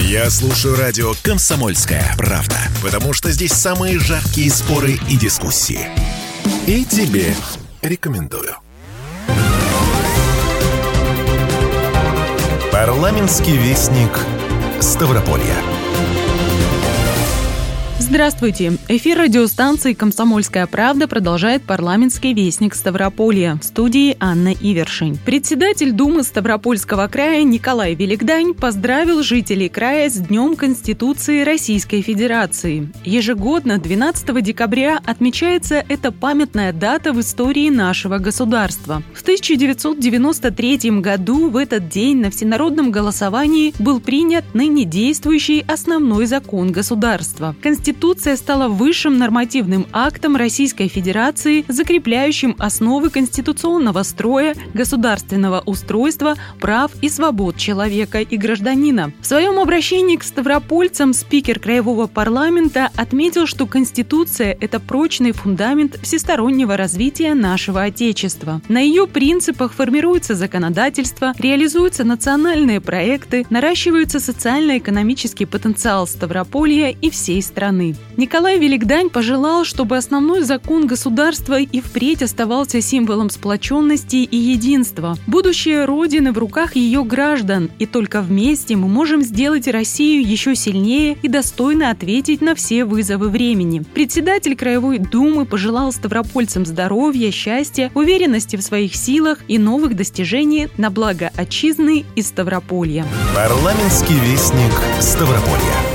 Я слушаю радио «Комсомольская правда», потому что здесь самые жаркие споры и дискуссии. И тебе рекомендую. Парламентский вестник Ставрополья. Здравствуйте! Эфир радиостанции «Комсомольская правда» продолжает парламентский вестник Ставрополья. В студии Анна Ивершин. Председатель Думы Ставропольского края Николай Великдань поздравил жителей края с Днем Конституции Российской Федерации. Ежегодно 12 декабря отмечается эта памятная дата в истории нашего государства. В 1993 году в этот день на всенародном голосовании был принят ныне действующий основной закон государства – Конституция Конституция стала высшим нормативным актом Российской Федерации, закрепляющим основы конституционного строя, государственного устройства, прав и свобод человека и гражданина. В своем обращении к ставропольцам спикер Краевого парламента отметил, что Конституция – это прочный фундамент всестороннего развития нашего Отечества. На ее принципах формируется законодательство, реализуются национальные проекты, наращивается социально-экономический потенциал Ставрополья и всей страны. Николай Великдань пожелал, чтобы основной закон государства и впредь оставался символом сплоченности и единства. Будущее Родины в руках ее граждан, и только вместе мы можем сделать Россию еще сильнее и достойно ответить на все вызовы времени. Председатель Краевой Думы пожелал ставропольцам здоровья, счастья, уверенности в своих силах и новых достижений на благо отчизны и Ставрополья. Парламентский вестник Ставрополья.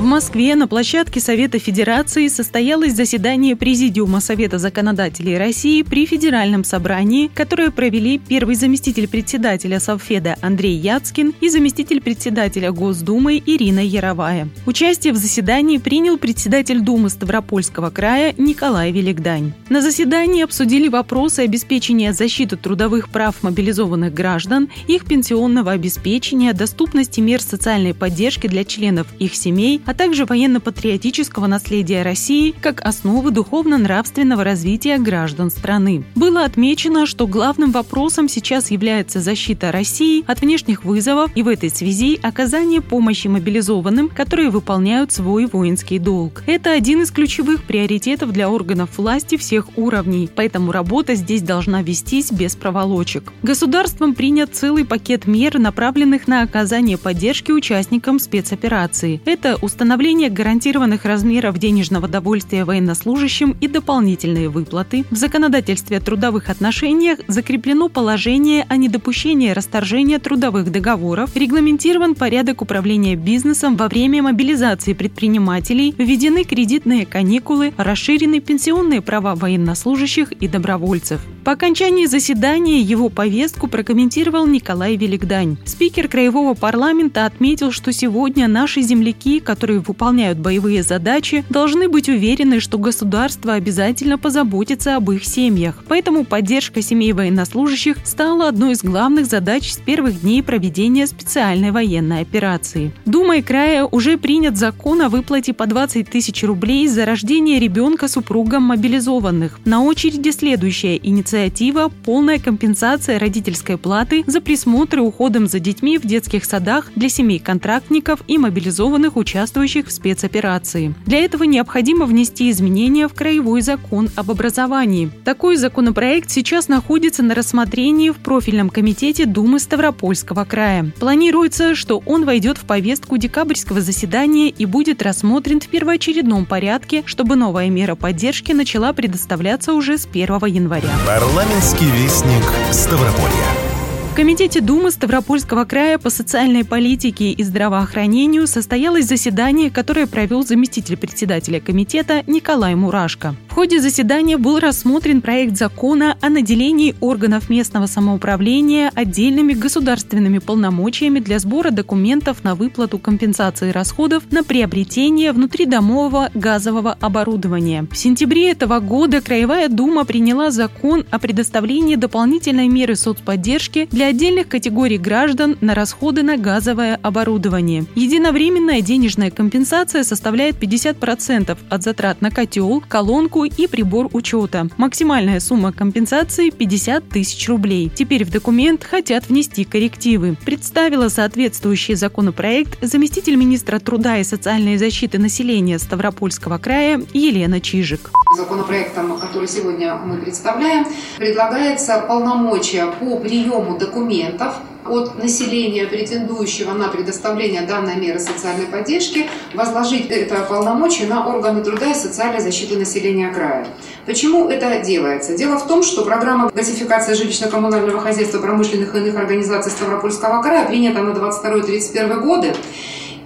В Москве на площадке Совета Федерации состоялось заседание Президиума Совета законодателей России при Федеральном собрании, которое провели первый заместитель председателя Совфеда Андрей Яцкин и заместитель председателя Госдумы Ирина Яровая. Участие в заседании принял председатель Думы Ставропольского края Николай Великдань. На заседании обсудили вопросы обеспечения защиты трудовых прав мобилизованных граждан, их пенсионного обеспечения, доступности мер социальной поддержки для членов их семей, а также военно-патриотического наследия России как основы духовно-нравственного развития граждан страны. Было отмечено, что главным вопросом сейчас является защита России от внешних вызовов и в этой связи оказание помощи мобилизованным, которые выполняют свой воинский долг. Это один из ключевых приоритетов для органов власти всех уровней, поэтому работа здесь должна вестись без проволочек. Государством принят целый пакет мер, направленных на оказание поддержки участникам спецоперации. Это установление гарантированных размеров денежного довольствия военнослужащим и дополнительные выплаты. В законодательстве о трудовых отношениях закреплено положение о недопущении расторжения трудовых договоров, регламентирован порядок управления бизнесом во время мобилизации предпринимателей, введены кредитные каникулы, расширены пенсионные права военнослужащих и добровольцев. По окончании заседания его повестку прокомментировал Николай Великдань. Спикер Краевого парламента отметил, что сегодня наши земляки, которые выполняют боевые задачи, должны быть уверены, что государство обязательно позаботится об их семьях. Поэтому поддержка семей военнослужащих стала одной из главных задач с первых дней проведения специальной военной операции. Думой края уже принят закон о выплате по 20 тысяч рублей за рождение ребенка супругам мобилизованных. На очереди следующая инициатива «Полная компенсация родительской платы за присмотр и уходом за детьми в детских садах для семей контрактников и мобилизованных участвующих в спецоперации». Для этого необходимо внести изменения в Краевой закон об образовании. Такой законопроект сейчас находится на рассмотрении в профильном комитете Думы Ставропольского края. Планируется, что он войдет в повестку декабрьского заседания и будет рассмотрен в первоочередном порядке, чтобы новая мера поддержки начала предоставляться уже с 1 января. Парламентский вестник Ставрополья. В Комитете Думы Ставропольского края по социальной политике и здравоохранению состоялось заседание, которое провел заместитель председателя комитета Николай Мурашко. В ходе заседания был рассмотрен проект закона о наделении органов местного самоуправления отдельными государственными полномочиями для сбора документов на выплату компенсации расходов на приобретение внутридомового газового оборудования. В сентябре этого года Краевая Дума приняла закон о предоставлении дополнительной меры соцподдержки для Для отдельных категорий граждан на расходы на газовое оборудование. Единовременная денежная компенсация составляет 50% от затрат на котел, колонку и прибор учета. Максимальная сумма компенсации – 50 тысяч рублей. Теперь в документ хотят внести коррективы. Представила соответствующий законопроект заместитель министра труда и социальной защиты населения Ставропольского края Елена Чижик. Законопроектом, который сегодня мы представляем, предлагается полномочия по приему документов от населения, претендующего на предоставление данной меры социальной поддержки, возложить это полномочие на органы труда и социальной защиты населения края. Почему это делается? Дело в том, что программа газификации жилищно-коммунального хозяйства промышленных и иных организаций Ставропольского края принята на 22-31 годы.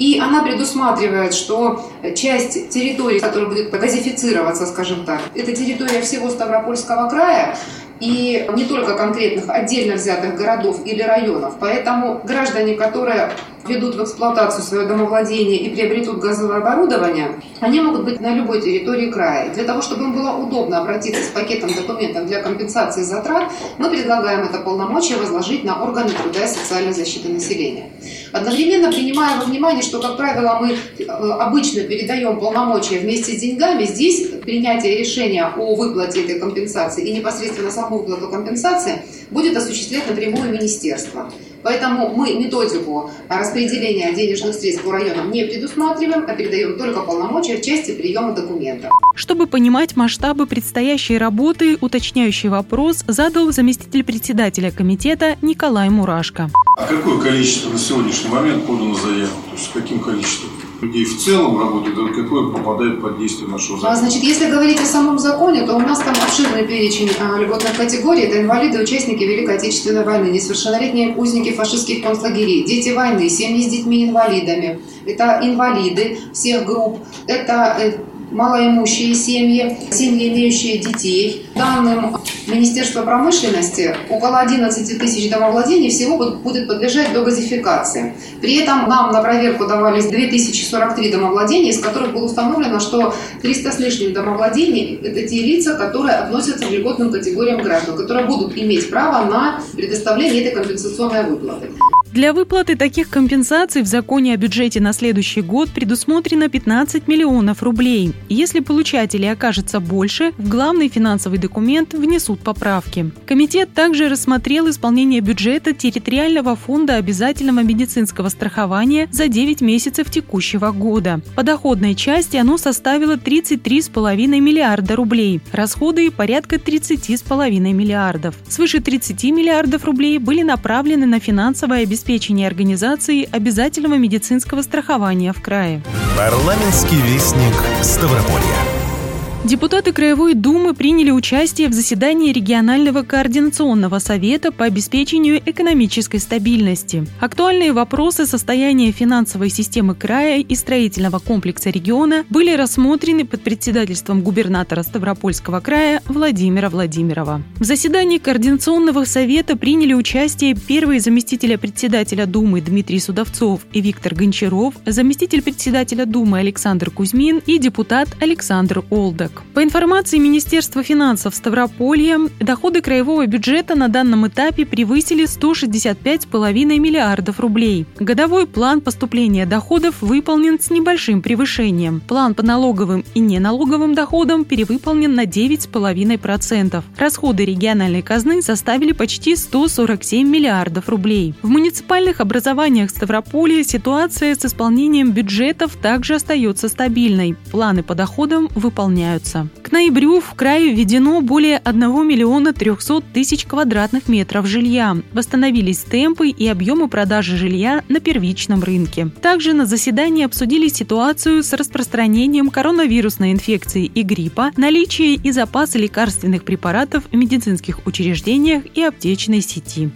И она предусматривает, что часть территории, которая будет газифицироваться, скажем так, это территория всего Ставропольского края, и не только конкретных отдельно взятых городов или районов. Поэтому граждане, которые ведут в эксплуатацию свое домовладение и приобретут газовое оборудование, они могут быть на любой территории края. Для того, чтобы им было удобно обратиться с пакетом документов для компенсации затрат, мы предлагаем это полномочия возложить на органы труда и социальной защиты населения. Одновременно принимая во внимание, что, как правило, мы э, обычно передаем полномочия вместе с деньгами, здесь принятие решения о выплате этой компенсации и непосредственно саму выплату компенсации будет осуществлять напрямую министерство. Поэтому мы методику распределения денежных средств по районам не предусматриваем, а передаем только полномочия в части приема документов. Чтобы понимать масштабы предстоящей работы, уточняющий вопрос задал заместитель председателя комитета Николай Мурашко. А какое количество на сегодняшний момент подано заявок? То есть каким количеством? Людей в целом работает, а какое попадает под действие нашего закона? Значит, если говорить о самом законе, то у нас там обширный перечень а, льготных категорий. Это инвалиды, участники Великой Отечественной войны, несовершеннолетние узники фашистских концлагерей, дети войны, семьи с детьми-инвалидами. Это инвалиды всех групп. Это э, малоимущие семьи, семьи, имеющие детей. Данным Министерства промышленности около 11 тысяч домовладений всего будет подлежать до газификации. При этом нам на проверку давались 2043 домовладения, из которых было установлено, что 300 с лишним домовладений – это те лица, которые относятся к льготным категориям граждан, которые будут иметь право на предоставление этой компенсационной выплаты. Для выплаты таких компенсаций в законе о бюджете на следующий год предусмотрено 15 миллионов рублей. Если получателей окажется больше, в главный финансовый документ внесут поправки. Комитет также рассмотрел исполнение бюджета территориального фонда обязательного медицинского страхования за 9 месяцев текущего года. По доходной части оно составило 33,5 миллиарда рублей, расходы порядка 30,5 миллиардов. Свыше 30 миллиардов рублей были направлены на финансовое обеспечение обеспечения организации обязательного медицинского страхования в крае. Парламентский вестник Ставрополья. Депутаты Краевой Думы приняли участие в заседании регионального координационного совета по обеспечению экономической стабильности. Актуальные вопросы состояния финансовой системы края и строительного комплекса региона были рассмотрены под председательством губернатора Ставропольского края Владимира Владимирова. В заседании координационного совета приняли участие первые заместителя председателя Думы Дмитрий Судовцов и Виктор Гончаров, заместитель председателя Думы Александр Кузьмин и депутат Александр Олдак. По информации Министерства финансов Ставрополья, доходы краевого бюджета на данном этапе превысили 165,5 миллиардов рублей. Годовой план поступления доходов выполнен с небольшим превышением. План по налоговым и неналоговым доходам перевыполнен на 9,5%. Расходы региональной казны составили почти 147 миллиардов рублей. В муниципальных образованиях Ставрополья ситуация с исполнением бюджетов также остается стабильной. Планы по доходам выполняются находятся. К ноябрю в крае введено более 1 миллиона 300 тысяч квадратных метров жилья. Восстановились темпы и объемы продажи жилья на первичном рынке. Также на заседании обсудили ситуацию с распространением коронавирусной инфекции и гриппа, наличие и запасы лекарственных препаратов в медицинских учреждениях и аптечной сети.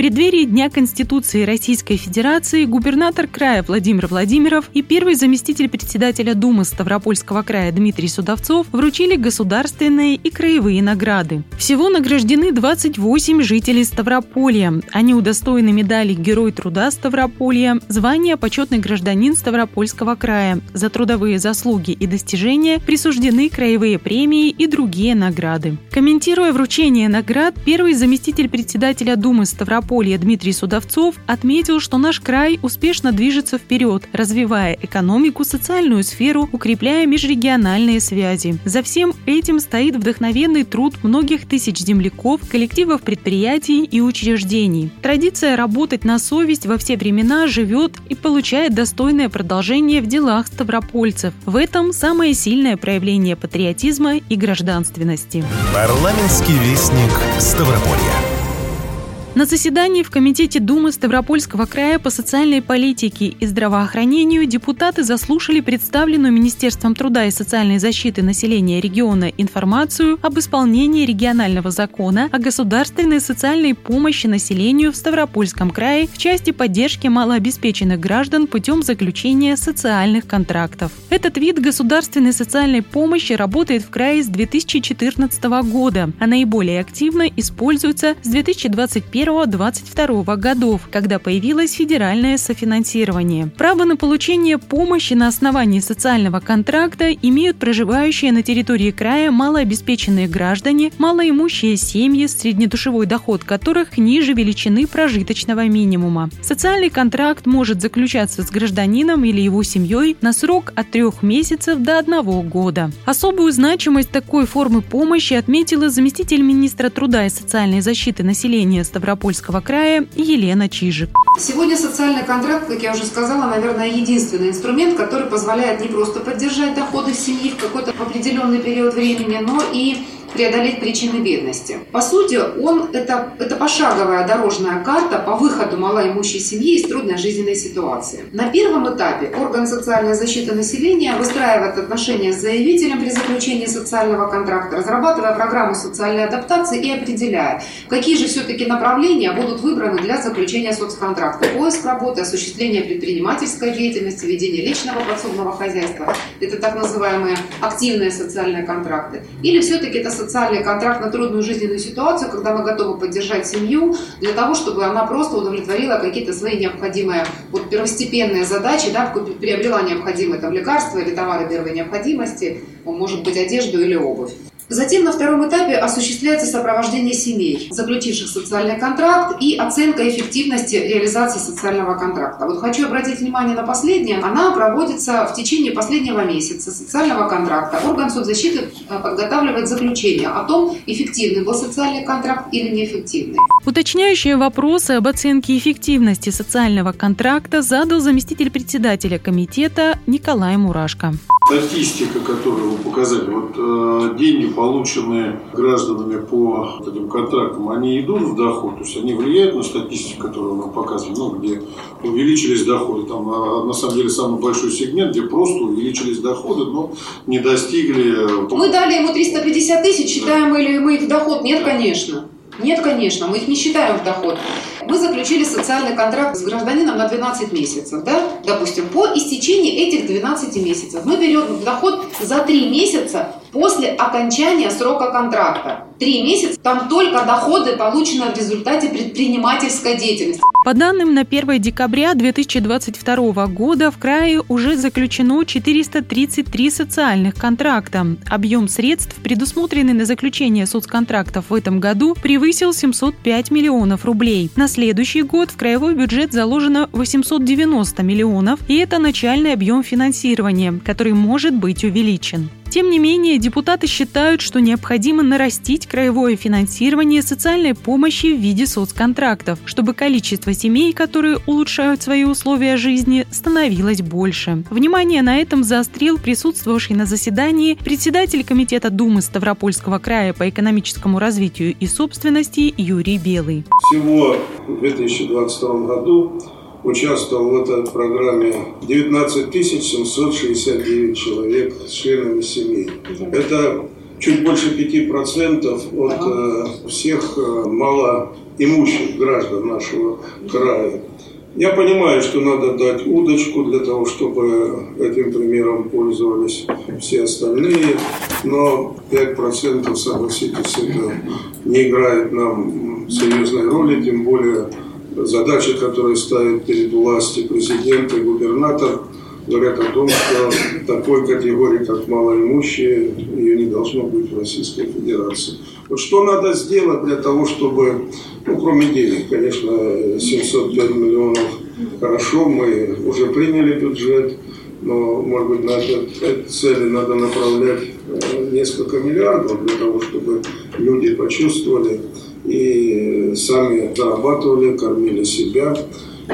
Преддверии Дня Конституции Российской Федерации губернатор края Владимир Владимиров и первый заместитель председателя Думы Ставропольского края Дмитрий Судовцов вручили государственные и краевые награды. Всего награждены 28 жителей Ставрополья. Они удостоены медали Герой труда Ставрополья, звания Почетный гражданин Ставропольского края. За трудовые заслуги и достижения присуждены краевые премии и другие награды. Комментируя вручение наград, первый заместитель председателя Думы Ставрополья Ставрополья Дмитрий Судовцов отметил, что наш край успешно движется вперед, развивая экономику, социальную сферу, укрепляя межрегиональные связи. За всем этим стоит вдохновенный труд многих тысяч земляков, коллективов предприятий и учреждений. Традиция работать на совесть во все времена живет и получает достойное продолжение в делах ставропольцев. В этом самое сильное проявление патриотизма и гражданственности. Парламентский вестник Ставрополья. На заседании в Комитете Думы Ставропольского края по социальной политике и здравоохранению депутаты заслушали представленную Министерством труда и социальной защиты населения региона информацию об исполнении регионального закона о государственной социальной помощи населению в Ставропольском крае в части поддержки малообеспеченных граждан путем заключения социальных контрактов. Этот вид государственной социальной помощи работает в крае с 2014 года, а наиболее активно используется с 2021 2021-2022 годов, когда появилось федеральное софинансирование. Право на получение помощи на основании социального контракта имеют проживающие на территории края малообеспеченные граждане, малоимущие семьи, среднедушевой доход которых ниже величины прожиточного минимума. Социальный контракт может заключаться с гражданином или его семьей на срок от трех месяцев до одного года. Особую значимость такой формы помощи отметила заместитель министра труда и социальной защиты населения Ставрополья Ставропольского края Елена Чижик. Сегодня социальный контракт, как я уже сказала, наверное, единственный инструмент, который позволяет не просто поддержать доходы семьи в какой-то определенный период времени, но и преодолеть причины бедности. По сути, он это, это пошаговая дорожная карта по выходу малоимущей семьи из трудной жизненной ситуации. На первом этапе орган социальной защиты населения выстраивает отношения с заявителем при заключении социального контракта, разрабатывая программу социальной адаптации и определяя, какие же все-таки направления будут выбраны для заключения соцконтракта. Поиск работы, осуществление предпринимательской деятельности, ведение личного подсобного хозяйства. Это так называемые активные социальные контракты. Или все-таки это социальный контракт на трудную жизненную ситуацию, когда мы готовы поддержать семью для того, чтобы она просто удовлетворила какие-то свои необходимые вот, первостепенные задачи, да, приобрела необходимые там, лекарства или товары первой необходимости, может быть, одежду или обувь. Затем на втором этапе осуществляется сопровождение семей, заключивших социальный контракт и оценка эффективности реализации социального контракта. Вот хочу обратить внимание на последнее. Она проводится в течение последнего месяца социального контракта. Орган соцзащиты э, подготавливает заключение о том, эффективный был социальный контракт или неэффективный. Уточняющие вопросы об оценке эффективности социального контракта задал заместитель председателя комитета Николай Мурашко статистика, которую вы показали, вот э, деньги, полученные гражданами по этим контрактам, они идут в доход, то есть они влияют на статистику, которую мы показывали, ну, где увеличились доходы. Там а, на самом деле самый большой сегмент, где просто увеличились доходы, но не достигли... Э, мы дали ему 350 тысяч, считаем ли мы их доход? Нет, конечно. Нет, конечно, мы их не считаем в доход. Мы заключили социальный контракт с гражданином на 12 месяцев, да, допустим, по истечении этих 12 месяцев мы берем доход за 3 месяца после окончания срока контракта. Три месяца там только доходы, полученные в результате предпринимательской деятельности. По данным на 1 декабря 2022 года в крае уже заключено 433 социальных контракта. Объем средств, предусмотренный на заключение соцконтрактов в этом году, превысил 705 миллионов рублей. На следующий год в краевой бюджет заложено 890 миллионов, и это начальный объем финансирования, который может быть увеличен. Тем не менее, депутаты считают, что необходимо нарастить краевое финансирование социальной помощи в виде соцконтрактов, чтобы количество семей, которые улучшают свои условия жизни, становилось больше. Внимание на этом заострил присутствовавший на заседании председатель Комитета Думы Ставропольского края по экономическому развитию и собственности Юрий Белый. Всего в 2022 году участвовал в этой программе 19 769 человек с членами семей. Это чуть больше 5% от э, всех э, мало имущих граждан нашего края. Я понимаю, что надо дать удочку для того, чтобы этим примером пользовались все остальные, но 5% согласитесь, это не играет нам серьезной роли, тем более задачи, которые ставят перед властью президент и губернатор, говорят о том, что такой категории, как малоимущие, ее не должно быть в Российской Федерации. Вот что надо сделать для того, чтобы, ну, кроме денег, конечно, 705 миллионов хорошо, мы уже приняли бюджет, но, может быть, на эти цели надо направлять э, несколько миллиардов для того, чтобы люди почувствовали и сами зарабатывали, кормили себя,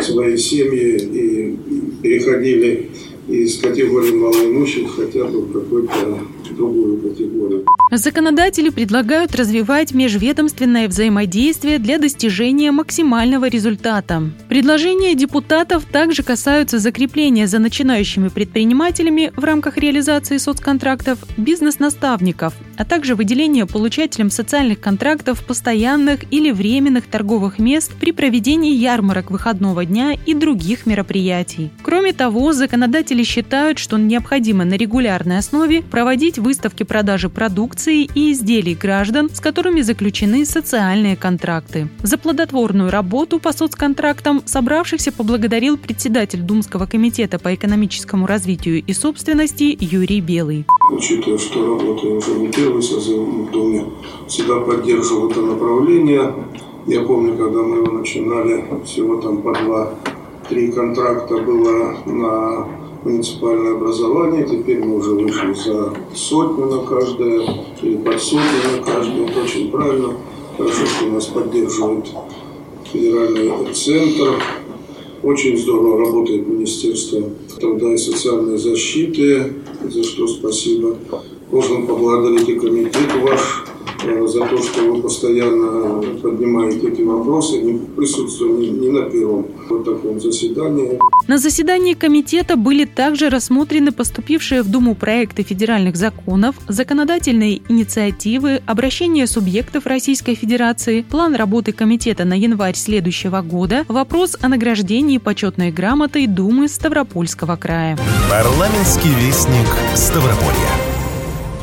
свои семьи и переходили из категории малоимущих хотя бы в какой-то другую категорию. Законодатели предлагают развивать межведомственное взаимодействие для достижения максимального результата. Предложения депутатов также касаются закрепления за начинающими предпринимателями в рамках реализации соцконтрактов бизнес-наставников, а также выделения получателям социальных контрактов постоянных или временных торговых мест при проведении ярмарок выходного дня и других мероприятий. Кроме того, законодатели считают, что необходимо на регулярной основе проводить выставки продажи продукции и изделий граждан, с которыми заключены социальные контракты. За плодотворную работу по соцконтрактам собравшихся поблагодарил председатель Думского комитета по экономическому развитию и собственности Юрий Белый. Учитывая, что уже не первый в Думе, всегда поддерживал это направление. Я помню, когда мы его начинали, всего там по два-три контракта было на муниципальное образование. Теперь мы уже вышли за сотню на каждое или под сотню на каждое. Это очень правильно. Хорошо, что нас поддерживает федеральный центр. Очень здорово работает Министерство труда и социальной защиты, за что спасибо. Должен поблагодарить и комитет ваш Э, за то, что вы постоянно поднимаете эти вопросы, не присутствуя ни, на первом вот таком заседании. На заседании комитета были также рассмотрены поступившие в Думу проекты федеральных законов, законодательные инициативы, обращения субъектов Российской Федерации, план работы комитета на январь следующего года, вопрос о награждении почетной грамотой Думы Ставропольского края. Парламентский вестник Ставрополья.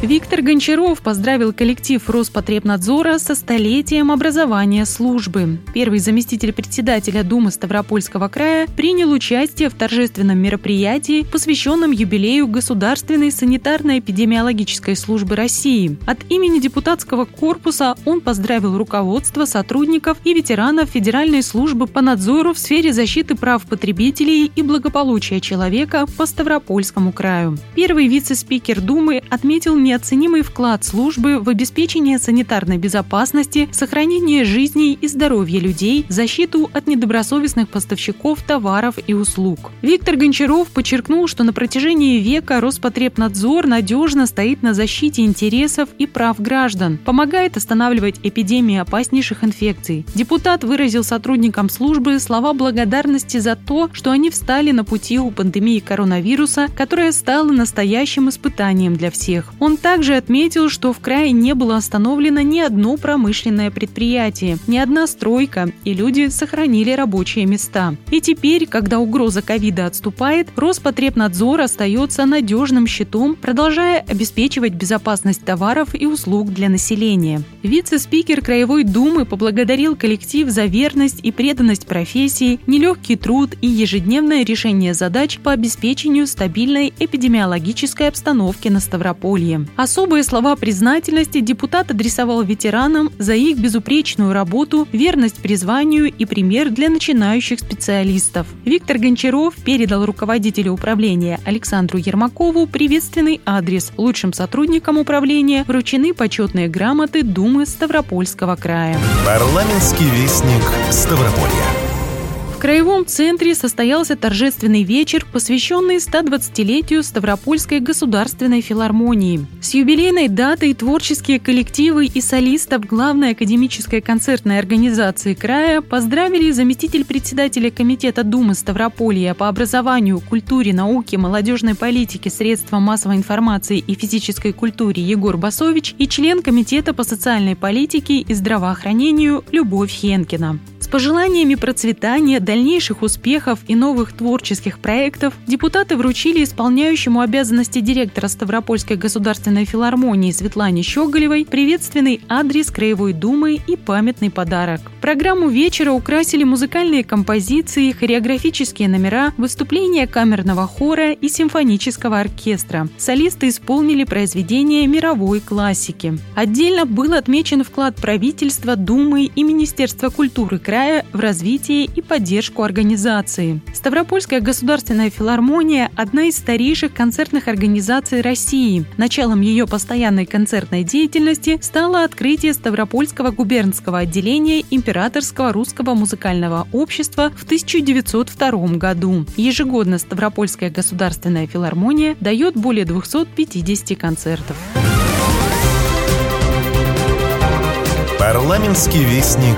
Виктор Гончаров поздравил коллектив Роспотребнадзора со столетием образования службы. Первый заместитель председателя Думы Ставропольского края принял участие в торжественном мероприятии, посвященном юбилею Государственной санитарно-эпидемиологической службы России. От имени депутатского корпуса он поздравил руководство, сотрудников и ветеранов Федеральной службы по надзору в сфере защиты прав потребителей и благополучия человека по Ставропольскому краю. Первый вице-спикер Думы отметил не неоценимый вклад службы в обеспечение санитарной безопасности, сохранение жизней и здоровья людей, защиту от недобросовестных поставщиков товаров и услуг. Виктор Гончаров подчеркнул, что на протяжении века Роспотребнадзор надежно стоит на защите интересов и прав граждан, помогает останавливать эпидемии опаснейших инфекций. Депутат выразил сотрудникам службы слова благодарности за то, что они встали на пути у пандемии коронавируса, которая стала настоящим испытанием для всех. Он также отметил, что в крае не было остановлено ни одно промышленное предприятие, ни одна стройка, и люди сохранили рабочие места. И теперь, когда угроза ковида отступает, Роспотребнадзор остается надежным щитом, продолжая обеспечивать безопасность товаров и услуг для населения. Вице-спикер Краевой Думы поблагодарил коллектив за верность и преданность профессии, нелегкий труд и ежедневное решение задач по обеспечению стабильной эпидемиологической обстановки на Ставрополье. Особые слова признательности депутат адресовал ветеранам за их безупречную работу, верность призванию и пример для начинающих специалистов. Виктор Гончаров передал руководителю управления Александру Ермакову приветственный адрес. Лучшим сотрудникам управления вручены почетные грамоты Думы Ставропольского края. Парламентский вестник Ставрополья. Краевом центре состоялся торжественный вечер, посвященный 120-летию Ставропольской государственной филармонии. С юбилейной датой творческие коллективы и солистов главной академической концертной организации края поздравили заместитель председателя Комитета Думы Ставрополья по образованию, культуре, науке, молодежной политике, средствам массовой информации и физической культуре Егор Басович и член Комитета по социальной политике и здравоохранению Любовь Хенкина пожеланиями процветания, дальнейших успехов и новых творческих проектов депутаты вручили исполняющему обязанности директора Ставропольской государственной филармонии Светлане Щеголевой приветственный адрес Краевой Думы и памятный подарок. Программу вечера украсили музыкальные композиции, хореографические номера, выступления камерного хора и симфонического оркестра. Солисты исполнили произведения мировой классики. Отдельно был отмечен вклад правительства, Думы и Министерства культуры края края в развитие и поддержку организации. Ставропольская государственная филармония – одна из старейших концертных организаций России. Началом ее постоянной концертной деятельности стало открытие Ставропольского губернского отделения Императорского русского музыкального общества в 1902 году. Ежегодно Ставропольская государственная филармония дает более 250 концертов. Парламентский вестник